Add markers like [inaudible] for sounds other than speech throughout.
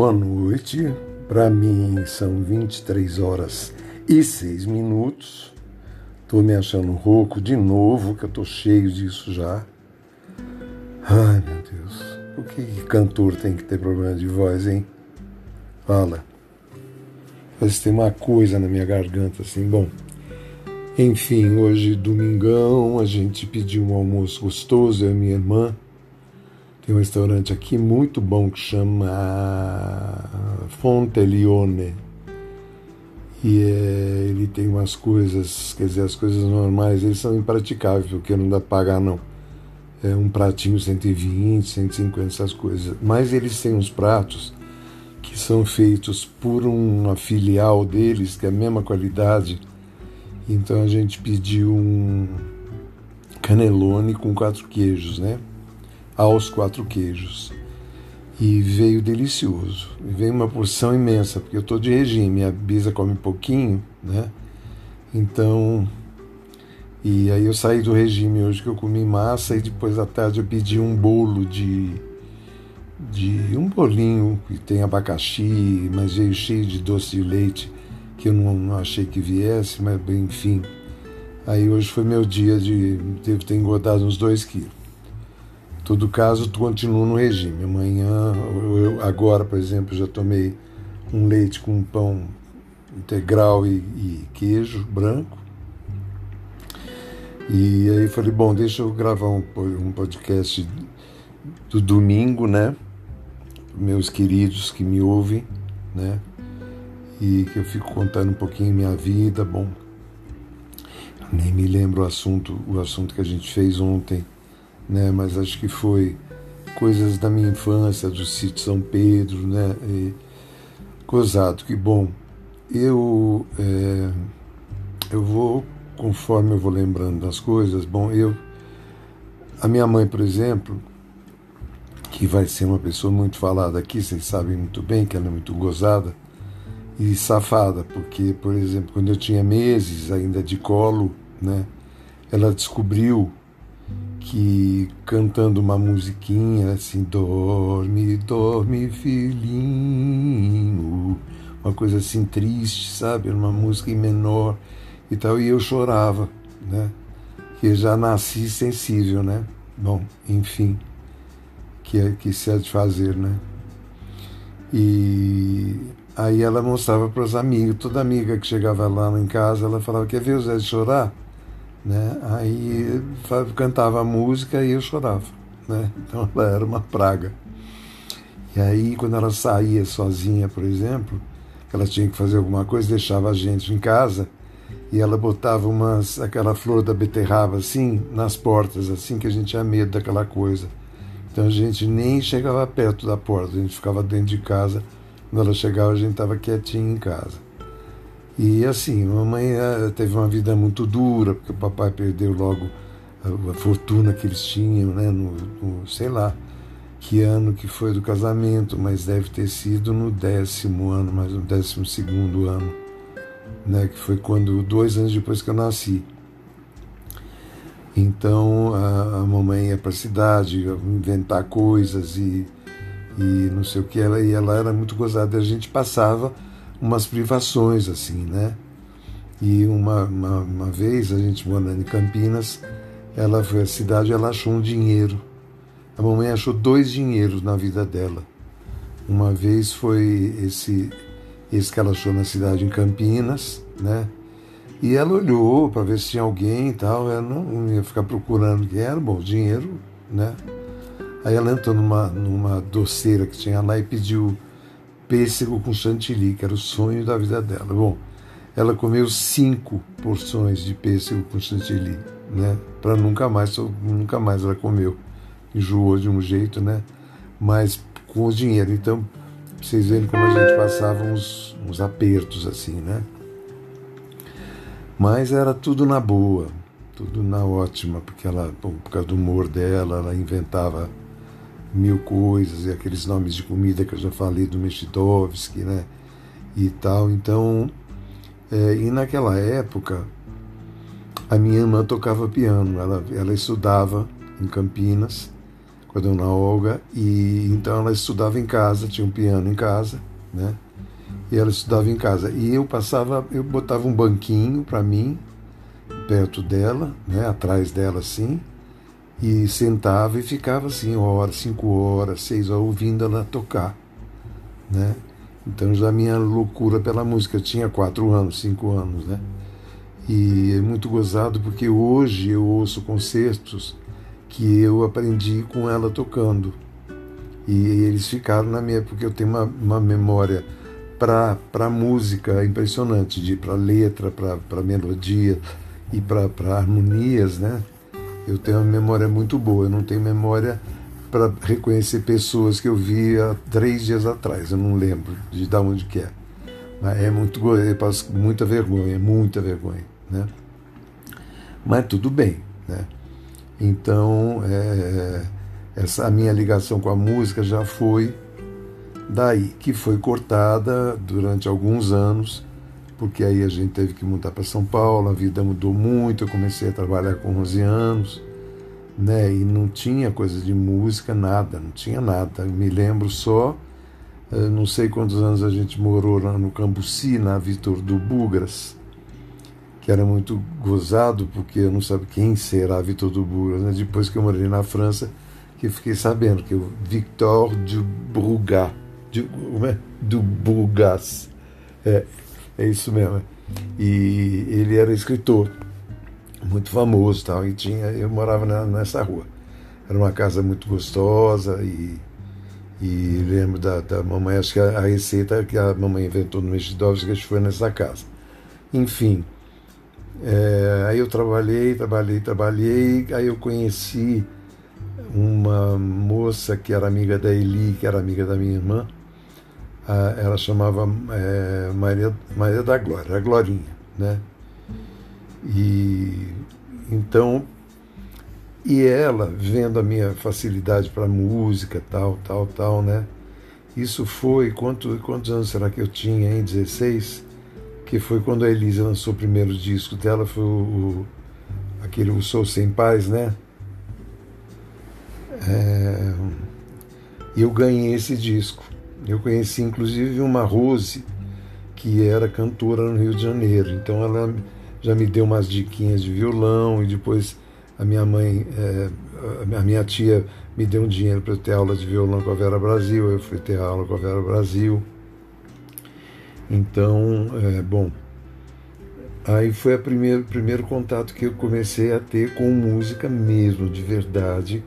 Boa noite. Para mim são 23 horas e 6 minutos. Tô me achando rouco de novo, que eu tô cheio disso já. Ai, meu Deus. Por que, cantor tem que ter problema de voz, hein? Fala. Que tem uma coisa na minha garganta, assim. Bom, enfim, hoje, domingão, a gente pediu um almoço gostoso, eu e minha irmã. Tem um restaurante aqui muito bom que chama Fontelione. E é, ele tem umas coisas, quer dizer, as coisas normais, eles são impraticáveis, porque não dá para pagar, não. É um pratinho 120, 150, essas coisas. Mas eles têm uns pratos que são feitos por uma filial deles, que é a mesma qualidade. Então a gente pediu um canelone com quatro queijos, né? Aos quatro queijos. E veio delicioso. Veio uma porção imensa, porque eu estou de regime, a Bisa come pouquinho, né? Então. E aí eu saí do regime hoje que eu comi massa e depois à tarde eu pedi um bolo de. de um bolinho que tem abacaxi, mas veio cheio de doce de leite, que eu não, não achei que viesse, mas enfim. Aí hoje foi meu dia de. devo ter engordado uns dois quilos todo caso, continuo no regime. Amanhã, eu, agora, por exemplo, já tomei um leite com pão integral e, e queijo branco. E aí falei, bom, deixa eu gravar um, um podcast do domingo, né? Meus queridos que me ouvem, né? E que eu fico contando um pouquinho minha vida, bom. Nem me lembro o assunto, o assunto que a gente fez ontem né? Mas acho que foi coisas da minha infância, do sítio São Pedro, né? E, gozado, que bom. Eu é, eu vou conforme eu vou lembrando das coisas. Bom, eu a minha mãe, por exemplo, que vai ser uma pessoa muito falada aqui, vocês sabem muito bem que ela é muito gozada e safada, porque, por exemplo, quando eu tinha meses ainda de colo, né, ela descobriu que cantando uma musiquinha assim, dorme, dorme, filhinho, uma coisa assim triste, sabe? Uma música em menor e tal, e eu chorava, né? Que já nasci sensível, né? Bom, enfim, que, é, que se há de fazer, né? E aí ela mostrava para os amigos, toda amiga que chegava lá em casa, ela falava, quer ver o Zé chorar? Né? Aí cantava música e eu chorava. Né? Então ela era uma praga. E aí, quando ela saía sozinha, por exemplo, ela tinha que fazer alguma coisa, deixava a gente em casa e ela botava umas, aquela flor da beterraba assim, nas portas, assim, que a gente tinha medo daquela coisa. Então a gente nem chegava perto da porta, a gente ficava dentro de casa. Quando ela chegava, a gente estava quietinho em casa. E assim, mamãe eh, teve uma vida muito dura, porque o papai perdeu logo a, a fortuna que eles tinham, né, no, no, sei lá que ano que foi do casamento, mas deve ter sido no décimo ano, mas no décimo segundo ano, né, que foi quando dois anos depois que eu nasci. Então a, a mamãe ia para a cidade inventar coisas e, e não sei o que, ela, e ela era muito gozada. A gente passava umas privações, assim, né? E uma, uma, uma vez, a gente morando em Campinas, ela foi à cidade e ela achou um dinheiro. A mamãe achou dois dinheiros na vida dela. Uma vez foi esse, esse que ela achou na cidade em Campinas, né? E ela olhou para ver se tinha alguém e tal. Ela não ia ficar procurando quem era, bom, dinheiro, né? Aí ela entrou numa, numa doceira que tinha lá e pediu pêssego com chantilly, que era o sonho da vida dela. Bom, ela comeu cinco porções de pêssego com chantilly, né? Para nunca mais, nunca mais ela comeu. Enjoou de um jeito, né? Mas com o dinheiro. Então, vocês verem como a gente passava uns, uns apertos assim, né? Mas era tudo na boa, tudo na ótima, porque ela, por causa do humor dela, ela inventava mil coisas, e aqueles nomes de comida que eu já falei do Mechidovski, né? E tal. Então, é, e naquela época, a minha irmã tocava piano, ela, ela estudava em Campinas, com a dona Olga, e então ela estudava em casa, tinha um piano em casa, né? E ela estudava em casa. E eu passava, eu botava um banquinho para mim, perto dela, né? Atrás dela assim, e sentava e ficava assim, horas, cinco horas, seis horas, ouvindo ela tocar, né? Então já minha loucura pela música, eu tinha quatro anos, cinco anos, né? E é muito gozado porque hoje eu ouço concertos que eu aprendi com ela tocando. E eles ficaram na minha, porque eu tenho uma, uma memória para música impressionante, para letra, para melodia e para harmonias, né? Eu tenho uma memória muito boa, eu não tenho memória para reconhecer pessoas que eu vi há três dias atrás, eu não lembro de dar onde que é. Mas é muito, eu passo muita vergonha, muita vergonha, né? Mas tudo bem, né? Então, é, essa a minha ligação com a música já foi daí, que foi cortada durante alguns anos, porque aí a gente teve que mudar para São Paulo, a vida mudou muito, eu comecei a trabalhar com 11 anos, né, e não tinha coisa de música, nada, não tinha nada. Me lembro só, eh, não sei quantos anos a gente morou lá no Cambuci, na Vitor do Bugras, que era muito gozado, porque eu não sabia quem será Vitor do Bugras. Né? Depois que eu morei na França, que fiquei sabendo que o Victor de Brugas, de, é? do Burgas, é, é isso mesmo. E ele era escritor, muito famoso tal, e tinha, eu morava na, nessa rua. Era uma casa muito gostosa e, e lembro da, da mamãe, acho que a, a receita que a mamãe inventou no Mexidovski foi nessa casa. Enfim, é, aí eu trabalhei, trabalhei, trabalhei, aí eu conheci uma moça que era amiga da Eli, que era amiga da minha irmã. Ela chamava é, Maria, Maria da Glória, a Glorinha, né? E então, e ela, vendo a minha facilidade para música, tal, tal, tal, né? Isso foi, quanto, quantos anos será que eu tinha, em 16? que foi quando a Elisa lançou o primeiro disco dela, foi o, aquele O Sou Sem Paz, né? É, eu ganhei esse disco. Eu conheci inclusive uma Rose, que era cantora no Rio de Janeiro. Então ela já me deu umas diquinhas de violão e depois a minha mãe, é, a minha tia me deu um dinheiro para eu ter aula de violão com a Vera Brasil. Eu fui ter aula com a Vera Brasil. Então, é, bom, aí foi o primeiro, primeiro contato que eu comecei a ter com música mesmo, de verdade,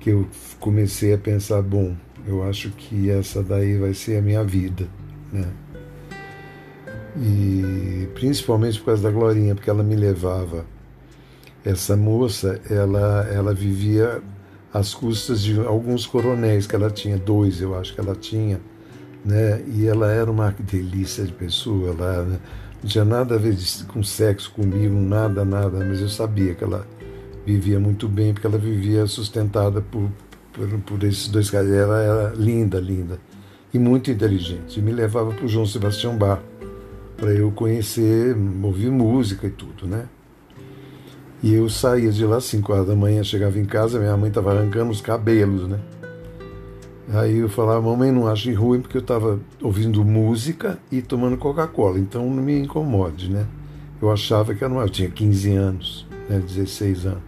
que eu comecei a pensar, bom, eu acho que essa daí vai ser a minha vida, né? E principalmente por causa da Glorinha, porque ela me levava. Essa moça, ela, ela vivia às custas de alguns coronéis que ela tinha, dois eu acho que ela tinha, né? E ela era uma delícia de pessoa, ela né? não tinha nada a ver com sexo comigo, nada, nada, mas eu sabia que ela vivia muito bem, porque ela vivia sustentada por, por, por esses dois caras. Ela era linda, linda e muito inteligente. E me levava para o João Sebastião Bar para eu conhecer, ouvir música e tudo, né? E eu saía de lá às 5 horas da manhã, chegava em casa, minha mãe estava arrancando os cabelos, né? Aí eu falava, mamãe, não ache ruim porque eu estava ouvindo música e tomando Coca-Cola, então não me incomode, né? Eu achava que era uma... Eu tinha 15 anos, né, 16 anos.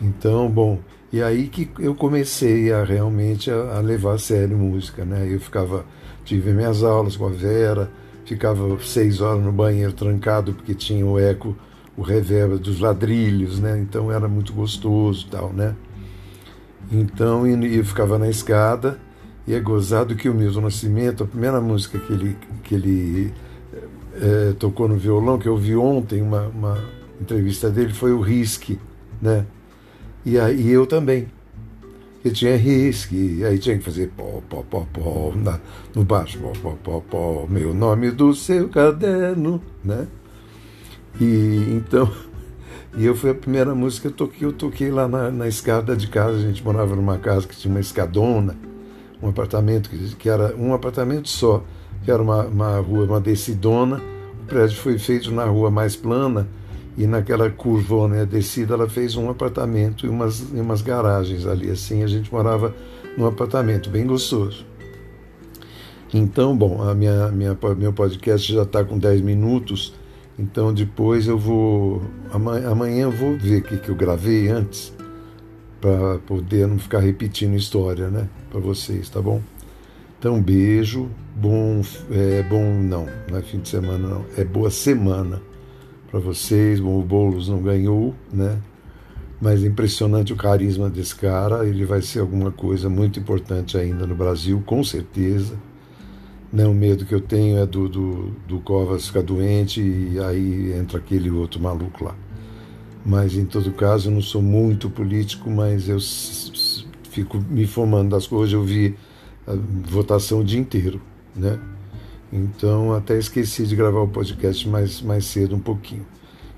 Então, bom, e aí que eu comecei a realmente a, a levar a sério música, né? Eu ficava, tive minhas aulas com a Vera, ficava seis horas no banheiro trancado porque tinha o eco, o reverb dos ladrilhos, né? Então era muito gostoso tal, né? Então eu ficava na escada e é gozado que o Milton Nascimento, a primeira música que ele, que ele é, tocou no violão, que eu vi ontem uma, uma entrevista dele, foi o Risque, né? E, aí, eu também. Que tinha risque, aí tinha que fazer pó, pó, pó, pó, na, no baixo, pó, pó, pó, pó, meu nome do seu caderno, né? E então [laughs] e eu foi a primeira música que eu toquei, eu toquei lá na, na escada de casa, a gente morava numa casa que tinha uma escadona, um apartamento que, que era um apartamento só, que era uma, uma rua, uma descidona, o prédio foi feito na rua mais plana, e naquela curvona descida ela fez um apartamento e umas, e umas garagens ali. Assim a gente morava num apartamento bem gostoso. Então, bom, a minha, minha, meu podcast já está com 10 minutos, então depois eu vou. Amanhã, amanhã eu vou ver o que, que eu gravei antes, para poder não ficar repetindo história, né? Para vocês, tá bom? Então, beijo, bom. É, bom, não, não é fim de semana, não, é boa semana para vocês. Bom, o Boulos não ganhou, né? Mas é impressionante o carisma desse cara. Ele vai ser alguma coisa muito importante ainda no Brasil, com certeza. Né, o medo que eu tenho é do, do, do Covas ficar doente e aí entra aquele outro maluco lá. Mas, em todo caso, eu não sou muito político, mas eu fico me informando das coisas. Eu vi a votação o dia inteiro, né? Então, até esqueci de gravar o podcast mais, mais cedo um pouquinho.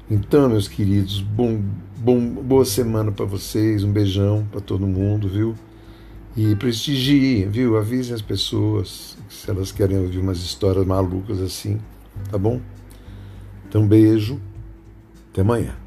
Então, meus queridos, bom, bom, boa semana para vocês, um beijão para todo mundo, viu? E prestigiem, viu? Avisem as pessoas se elas querem ouvir umas histórias malucas assim, tá bom? Então, beijo, até amanhã.